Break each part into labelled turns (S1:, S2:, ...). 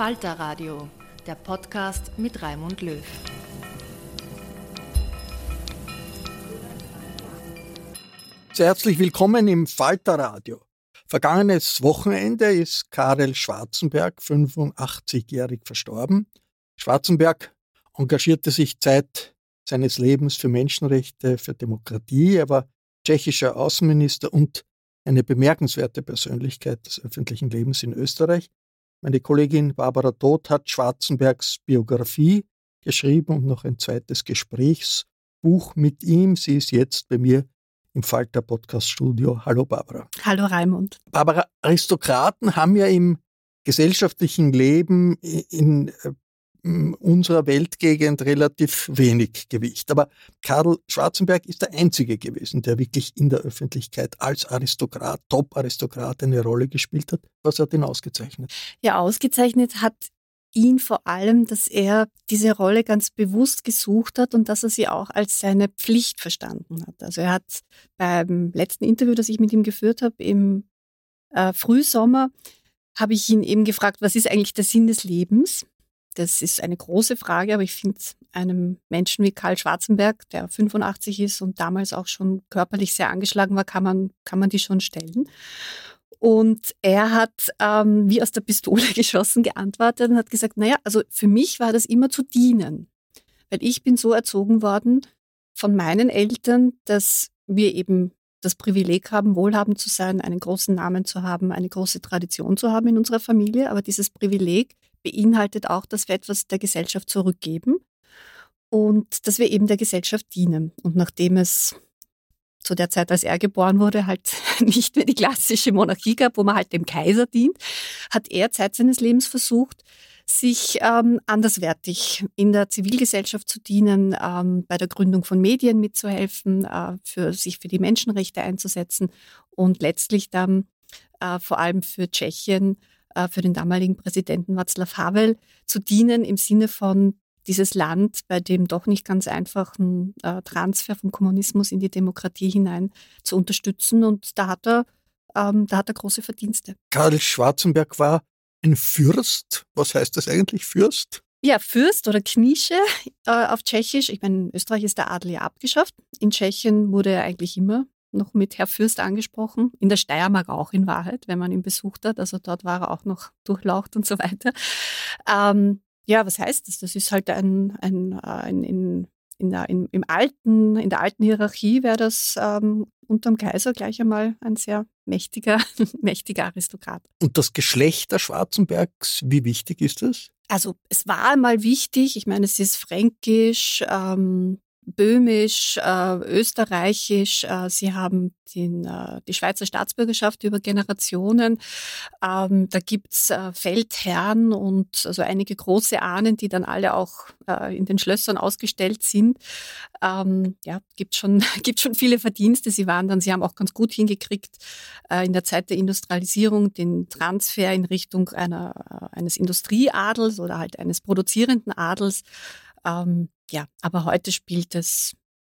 S1: Falter Radio, der Podcast mit Raimund Löw.
S2: Sehr herzlich willkommen im Falter Radio. Vergangenes Wochenende ist Karel Schwarzenberg, 85-jährig, verstorben. Schwarzenberg engagierte sich Zeit seines Lebens für Menschenrechte, für Demokratie. Er war tschechischer Außenminister und eine bemerkenswerte Persönlichkeit des öffentlichen Lebens in Österreich. Meine Kollegin Barbara Todt hat Schwarzenbergs Biografie geschrieben und noch ein zweites Gesprächsbuch mit ihm. Sie ist jetzt bei mir im Falter Podcast Studio. Hallo Barbara.
S3: Hallo Raimund.
S2: Barbara, Aristokraten haben ja im gesellschaftlichen Leben in äh, unserer Weltgegend relativ wenig Gewicht. Aber Karl Schwarzenberg ist der Einzige gewesen, der wirklich in der Öffentlichkeit als Aristokrat, Top-Aristokrat eine Rolle gespielt hat. Was hat ihn ausgezeichnet?
S3: Ja, ausgezeichnet hat ihn vor allem, dass er diese Rolle ganz bewusst gesucht hat und dass er sie auch als seine Pflicht verstanden hat. Also er hat beim letzten Interview, das ich mit ihm geführt habe, im äh, Frühsommer, habe ich ihn eben gefragt, was ist eigentlich der Sinn des Lebens? Das ist eine große Frage, aber ich finde einem Menschen wie Karl Schwarzenberg, der 85 ist und damals auch schon körperlich sehr angeschlagen war, kann man, kann man die schon stellen. Und er hat ähm, wie aus der Pistole geschossen geantwortet und hat gesagt, naja, also für mich war das immer zu dienen. Weil ich bin so erzogen worden von meinen Eltern, dass wir eben das Privileg haben, wohlhabend zu sein, einen großen Namen zu haben, eine große Tradition zu haben in unserer Familie. Aber dieses Privileg beinhaltet auch, dass wir etwas der Gesellschaft zurückgeben und dass wir eben der Gesellschaft dienen. Und nachdem es zu der Zeit, als er geboren wurde, halt nicht mehr die klassische Monarchie gab, wo man halt dem Kaiser dient, hat er Zeit seines Lebens versucht, sich ähm, anderswertig in der Zivilgesellschaft zu dienen, ähm, bei der Gründung von Medien mitzuhelfen, äh, für sich für die Menschenrechte einzusetzen und letztlich dann äh, vor allem für Tschechien äh, für den damaligen Präsidenten Václav Havel zu dienen im Sinne von dieses Land bei dem doch nicht ganz einfachen äh, Transfer vom Kommunismus in die Demokratie hinein zu unterstützen. Und da hat er, ähm, da hat er große Verdienste.
S2: Karl Schwarzenberg war ein Fürst. Was heißt das eigentlich, Fürst?
S3: Ja, Fürst oder Knische äh, auf Tschechisch. Ich meine, in Österreich ist der Adel ja abgeschafft. In Tschechien wurde er eigentlich immer noch mit Herr Fürst angesprochen. In der Steiermark auch in Wahrheit, wenn man ihn besucht hat. Also dort war er auch noch durchlaucht und so weiter. Ähm, ja, was heißt das? Das ist halt ein, ein, ein in, in der, in, im alten, in der alten Hierarchie wäre das ähm, unterm Kaiser gleich einmal ein sehr mächtiger, mächtiger Aristokrat.
S2: Und das Geschlecht der Schwarzenbergs, wie wichtig ist das?
S3: Also es war einmal wichtig, ich meine, es ist fränkisch, ähm, böhmisch, äh, österreichisch. Äh, sie haben den, äh, die Schweizer Staatsbürgerschaft über Generationen. Ähm, da gibt's äh, Feldherren und also einige große Ahnen, die dann alle auch äh, in den Schlössern ausgestellt sind. Ähm, ja, gibt schon, gibt schon viele Verdienste. Sie waren dann, sie haben auch ganz gut hingekriegt, äh, in der Zeit der Industrialisierung den Transfer in Richtung einer, eines Industrieadels oder halt eines produzierenden Adels ähm, ja, aber heute spielt es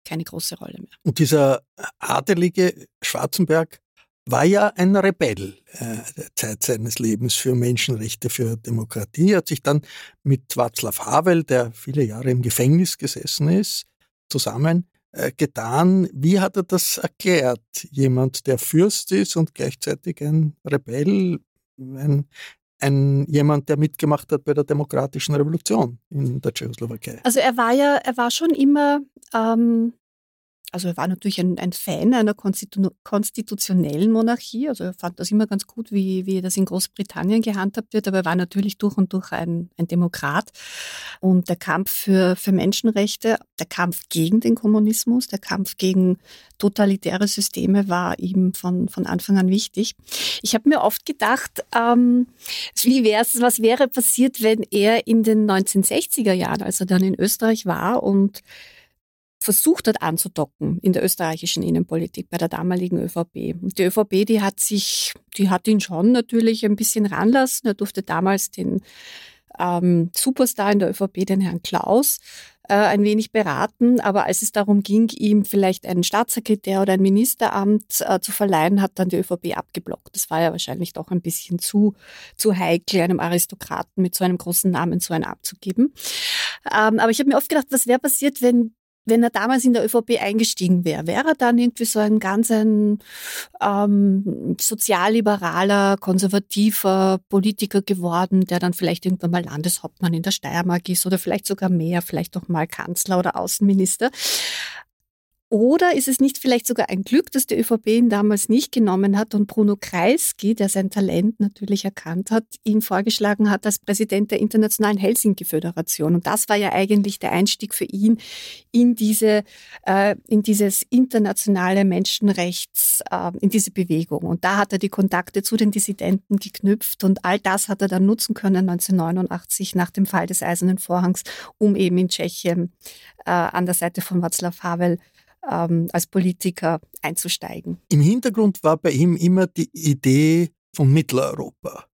S3: keine große Rolle mehr.
S2: Und dieser adelige Schwarzenberg war ja ein Rebell äh, der Zeit seines Lebens für Menschenrechte, für Demokratie, hat sich dann mit Václav Havel, der viele Jahre im Gefängnis gesessen ist, zusammen äh, getan. Wie hat er das erklärt? Jemand, der Fürst ist und gleichzeitig ein Rebell, ein ein jemand, der mitgemacht hat bei der demokratischen Revolution in der Tschechoslowakei.
S3: Also er war ja, er war schon immer ähm, also er war natürlich ein, ein Fan einer Konstitu konstitutionellen Monarchie. Also er fand das immer ganz gut, wie, wie das in Großbritannien gehandhabt wird. Aber er war natürlich durch und durch ein, ein Demokrat. Und der Kampf für, für Menschenrechte, der Kampf gegen den Kommunismus, der Kampf gegen totalitäre Systeme war ihm von, von Anfang an wichtig. Ich habe mir oft gedacht, ähm, wie wär's, was wäre passiert, wenn er in den 1960er Jahren, als er dann in Österreich war und versucht hat anzudocken in der österreichischen Innenpolitik bei der damaligen ÖVP. Und die ÖVP, die hat sich, die hat ihn schon natürlich ein bisschen ranlassen. Er durfte damals den ähm, Superstar in der ÖVP, den Herrn Klaus, äh, ein wenig beraten. Aber als es darum ging, ihm vielleicht einen Staatssekretär oder ein Ministeramt äh, zu verleihen, hat dann die ÖVP abgeblockt. Das war ja wahrscheinlich doch ein bisschen zu, zu heikel, einem Aristokraten mit so einem großen Namen so einen abzugeben. Ähm, aber ich habe mir oft gedacht, was wäre passiert, wenn wenn er damals in der ÖVP eingestiegen wäre, wäre er dann irgendwie so ein ganz ein ähm, sozialliberaler, konservativer Politiker geworden, der dann vielleicht irgendwann mal Landeshauptmann in der Steiermark ist oder vielleicht sogar mehr, vielleicht auch mal Kanzler oder Außenminister. Oder ist es nicht vielleicht sogar ein Glück, dass die ÖVP ihn damals nicht genommen hat und Bruno Kreisky, der sein Talent natürlich erkannt hat, ihn vorgeschlagen hat als Präsident der Internationalen Helsinki-Föderation. Und das war ja eigentlich der Einstieg für ihn in diese, äh, in dieses internationale Menschenrechts, äh, in diese Bewegung. Und da hat er die Kontakte zu den Dissidenten geknüpft und all das hat er dann nutzen können 1989 nach dem Fall des Eisernen Vorhangs, um eben in Tschechien äh, an der Seite von Václav Havel ähm, als Politiker einzusteigen.
S2: Im Hintergrund war bei ihm immer die Idee von Mitteleuropa.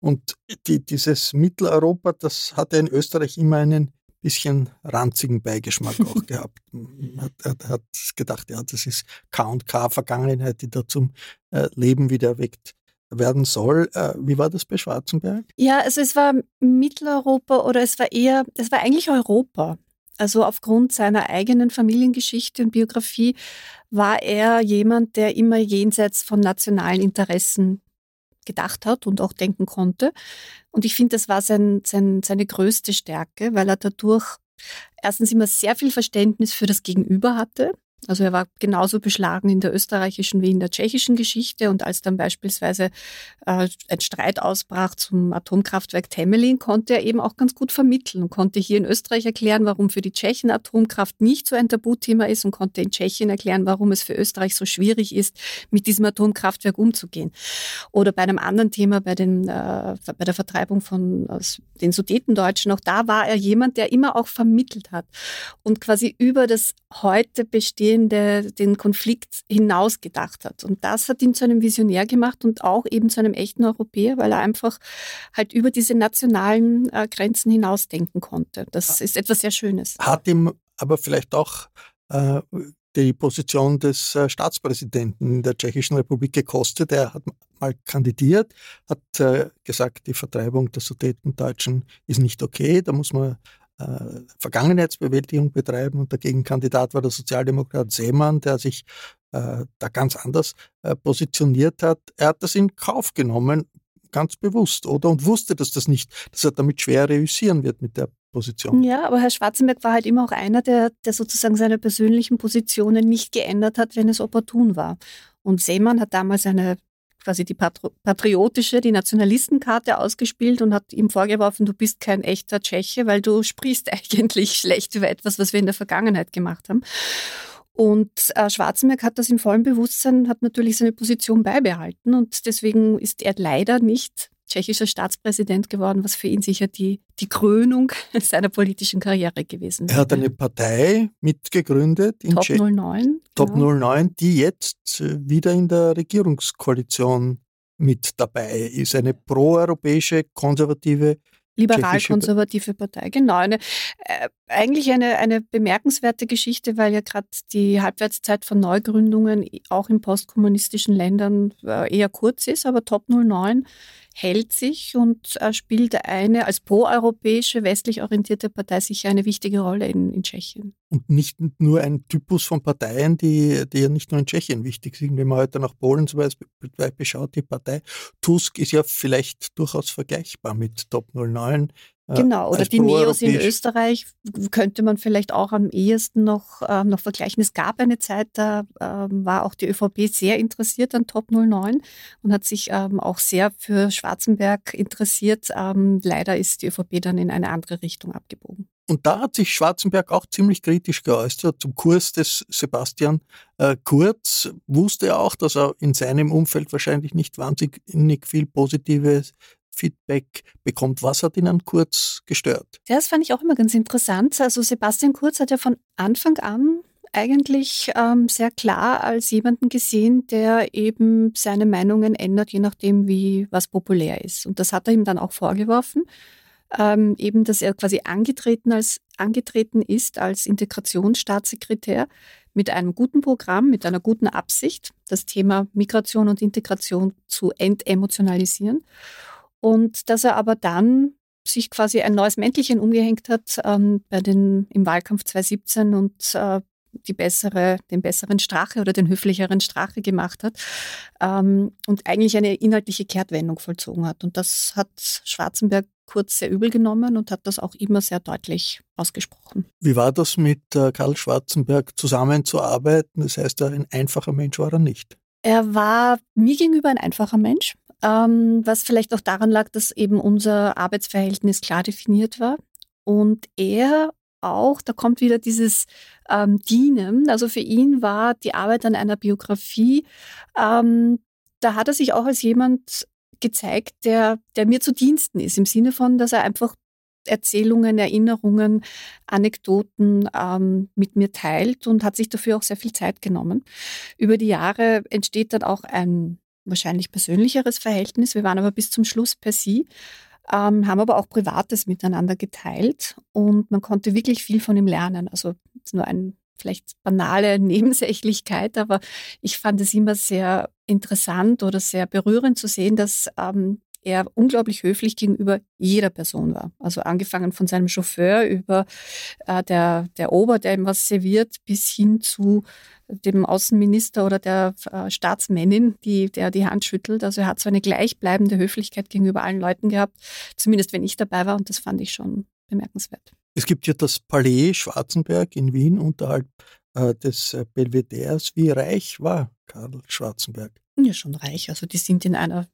S2: Und die, dieses Mitteleuropa, das hatte in Österreich immer einen bisschen ranzigen Beigeschmack auch gehabt. Man hat, hat, gedacht, ja, das ist K&K Vergangenheit, die da zum äh, Leben wieder erweckt werden soll. Äh, wie war das bei Schwarzenberg?
S3: Ja, also es war Mitteleuropa oder es war eher, es war eigentlich Europa. Also aufgrund seiner eigenen Familiengeschichte und Biografie war er jemand, der immer jenseits von nationalen Interessen gedacht hat und auch denken konnte. Und ich finde, das war sein, sein, seine größte Stärke, weil er dadurch erstens immer sehr viel Verständnis für das Gegenüber hatte. Also er war genauso beschlagen in der österreichischen wie in der tschechischen Geschichte. Und als dann beispielsweise äh, ein Streit ausbrach zum Atomkraftwerk Temelin, konnte er eben auch ganz gut vermitteln und konnte hier in Österreich erklären, warum für die Tschechen Atomkraft nicht so ein Tabuthema ist und konnte in Tschechien erklären, warum es für Österreich so schwierig ist, mit diesem Atomkraftwerk umzugehen. Oder bei einem anderen Thema, bei, den, äh, bei der Vertreibung von den Sudetendeutschen, auch da war er jemand, der immer auch vermittelt hat und quasi über das heute bestehende Ideen den Konflikt hinaus gedacht hat. Und das hat ihn zu einem Visionär gemacht und auch eben zu einem echten Europäer, weil er einfach halt über diese nationalen äh, Grenzen hinausdenken konnte. Das ist etwas sehr Schönes.
S2: Hat ihm aber vielleicht auch äh, die Position des äh, Staatspräsidenten der Tschechischen Republik gekostet. Er hat mal kandidiert, hat äh, gesagt, die Vertreibung der Sudetendeutschen ist nicht okay, da muss man äh, Vergangenheitsbewältigung betreiben und dagegen Kandidat war der Sozialdemokrat Seemann, der sich äh, da ganz anders äh, positioniert hat. Er hat das in Kauf genommen, ganz bewusst, oder? Und wusste, dass das nicht, dass er damit schwer reüssieren wird mit der Position.
S3: Ja, aber Herr Schwarzenberg war halt immer auch einer, der, der sozusagen seine persönlichen Positionen nicht geändert hat, wenn es opportun war. Und Seemann hat damals eine quasi die patriotische, die Nationalistenkarte ausgespielt und hat ihm vorgeworfen, du bist kein echter Tscheche, weil du sprichst eigentlich schlecht über etwas, was wir in der Vergangenheit gemacht haben. Und äh, Schwarzenberg hat das in vollem Bewusstsein, hat natürlich seine Position beibehalten und deswegen ist er leider nicht tschechischer Staatspräsident geworden, was für ihn sicher die, die Krönung seiner politischen Karriere gewesen
S2: wäre. Er hat eine Partei mitgegründet
S3: in Top 09.
S2: Top genau. 09, die jetzt äh, wieder in der Regierungskoalition mit dabei ist. Eine proeuropäische, konservative
S3: Liberal-konservative Partei, genau. Eine, äh, eigentlich eine, eine bemerkenswerte Geschichte, weil ja gerade die Halbwertszeit von Neugründungen auch in postkommunistischen Ländern äh, eher kurz ist, aber Top 09 hält sich und äh, spielt eine als proeuropäische, westlich orientierte Partei sicher eine wichtige Rolle in, in Tschechien.
S2: Und nicht nur ein Typus von Parteien, die, die ja nicht nur in Tschechien wichtig sind. Wenn man heute nach Polen zum Beispiel beschaut, die Partei Tusk ist ja vielleicht durchaus vergleichbar mit Top 09
S3: Genau, oder die Neos in Österreich könnte man vielleicht auch am ehesten noch, äh, noch vergleichen. Es gab eine Zeit, da äh, war auch die ÖVP sehr interessiert an Top 09 und hat sich ähm, auch sehr für Schwarzenberg interessiert. Ähm, leider ist die ÖVP dann in eine andere Richtung abgebogen.
S2: Und da hat sich Schwarzenberg auch ziemlich kritisch geäußert zum Kurs des Sebastian äh, Kurz. Wusste er auch, dass er in seinem Umfeld wahrscheinlich nicht wahnsinnig viel Positives Feedback bekommt. Was hat ihn an Kurz gestört?
S3: Ja, das fand ich auch immer ganz interessant. Also Sebastian Kurz hat ja von Anfang an eigentlich ähm, sehr klar als jemanden gesehen, der eben seine Meinungen ändert, je nachdem, wie was populär ist. Und das hat er ihm dann auch vorgeworfen, ähm, eben, dass er quasi angetreten, als, angetreten ist als Integrationsstaatssekretär mit einem guten Programm, mit einer guten Absicht, das Thema Migration und Integration zu entemotionalisieren und dass er aber dann sich quasi ein neues Mäntelchen umgehängt hat ähm, bei den, im Wahlkampf 2017 und äh, die bessere, den besseren Strache oder den höflicheren Strache gemacht hat ähm, und eigentlich eine inhaltliche Kehrtwendung vollzogen hat. Und das hat Schwarzenberg kurz sehr übel genommen und hat das auch immer sehr deutlich ausgesprochen.
S2: Wie war das mit äh, Karl Schwarzenberg zusammenzuarbeiten? Das heißt, ein einfacher Mensch war er nicht.
S3: Er war mir gegenüber ein einfacher Mensch ähm, was vielleicht auch daran lag, dass eben unser Arbeitsverhältnis klar definiert war. Und er auch, da kommt wieder dieses ähm, Dienen. Also für ihn war die Arbeit an einer Biografie, ähm, da hat er sich auch als jemand gezeigt, der, der mir zu Diensten ist, im Sinne von, dass er einfach Erzählungen, Erinnerungen, Anekdoten ähm, mit mir teilt und hat sich dafür auch sehr viel Zeit genommen. Über die Jahre entsteht dann auch ein wahrscheinlich persönlicheres Verhältnis. Wir waren aber bis zum Schluss per Sie, ähm, haben aber auch Privates miteinander geteilt und man konnte wirklich viel von ihm lernen. Also nur ein vielleicht banale Nebensächlichkeit, aber ich fand es immer sehr interessant oder sehr berührend zu sehen, dass ähm, er unglaublich höflich gegenüber jeder Person war. Also angefangen von seinem Chauffeur über äh, der, der Ober, der ihm was serviert, bis hin zu dem Außenminister oder der äh, Staatsmännin, die, der die Hand schüttelt. Also er hat so eine gleichbleibende Höflichkeit gegenüber allen Leuten gehabt, zumindest wenn ich dabei war und das fand ich schon bemerkenswert.
S2: Es gibt ja das Palais Schwarzenberg in Wien unterhalb äh, des äh, Belvederes. Wie reich war Karl Schwarzenberg?
S3: Ja, schon reich. Also die sind in einer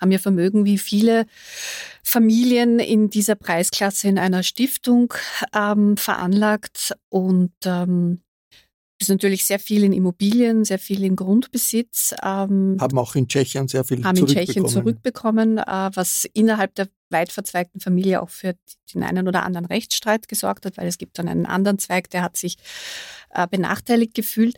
S3: haben ja Vermögen wie viele Familien in dieser Preisklasse in einer Stiftung ähm, veranlagt und ähm, ist natürlich sehr viel in Immobilien, sehr viel in Grundbesitz.
S2: Ähm, haben auch in Tschechien sehr viel
S3: haben zurückbekommen. in Tschechien zurückbekommen, äh, was innerhalb der weit verzweigten Familie auch für den einen oder anderen Rechtsstreit gesorgt hat, weil es gibt dann einen anderen Zweig, der hat sich äh, benachteiligt gefühlt.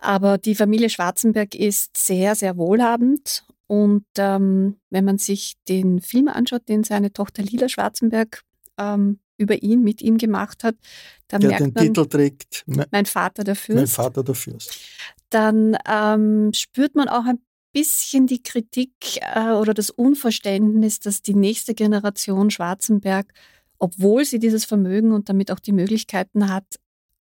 S3: Aber die Familie Schwarzenberg ist sehr, sehr wohlhabend und ähm, wenn man sich den Film anschaut, den seine Tochter Lila Schwarzenberg ähm, über ihn, mit ihm gemacht hat, dann
S2: der
S3: merkt
S2: den
S3: man,
S2: Titel trägt,
S3: mein Vater der Fürst.
S2: Mein Vater der Fürst.
S3: Dann ähm, spürt man auch ein bisschen die Kritik äh, oder das Unverständnis, dass die nächste Generation Schwarzenberg, obwohl sie dieses Vermögen und damit auch die Möglichkeiten hat,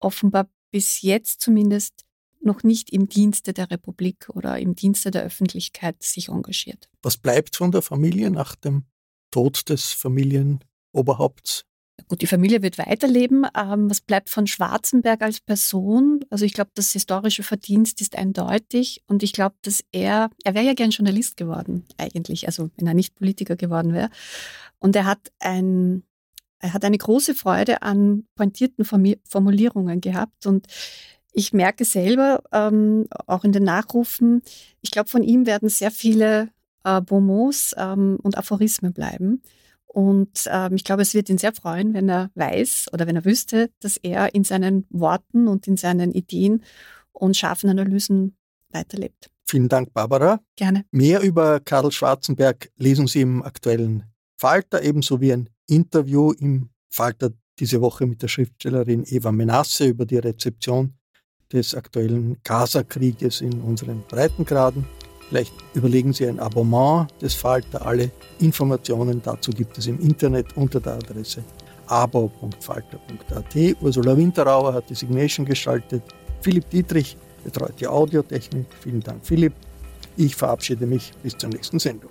S3: offenbar bis jetzt zumindest noch nicht im Dienste der Republik oder im Dienste der Öffentlichkeit sich engagiert.
S2: Was bleibt von der Familie nach dem Tod des Familienoberhaupts?
S3: Gut, die Familie wird weiterleben. Ähm, was bleibt von Schwarzenberg als Person? Also ich glaube, das historische Verdienst ist eindeutig und ich glaube, dass er, er wäre ja gern Journalist geworden eigentlich, also wenn er nicht Politiker geworden wäre. Und er hat ein, er hat eine große Freude an pointierten Formulierungen gehabt und ich merke selber, ähm, auch in den Nachrufen, ich glaube, von ihm werden sehr viele äh, Bonmots ähm, und Aphorismen bleiben. Und ähm, ich glaube, es wird ihn sehr freuen, wenn er weiß oder wenn er wüsste, dass er in seinen Worten und in seinen Ideen und scharfen Analysen weiterlebt.
S2: Vielen Dank, Barbara.
S3: Gerne.
S2: Mehr über Karl Schwarzenberg lesen Sie im aktuellen Falter, ebenso wie ein Interview im Falter diese Woche mit der Schriftstellerin Eva Menasse über die Rezeption des aktuellen Gaza-Krieges in unseren Breitengraden. Vielleicht überlegen Sie ein Abonnement des Falter. Alle Informationen dazu gibt es im Internet unter der Adresse abo.falter.at. Ursula Winterauer hat die Signation gestaltet. Philipp Dietrich betreut die Audiotechnik. Vielen Dank, Philipp. Ich verabschiede mich bis zur nächsten Sendung.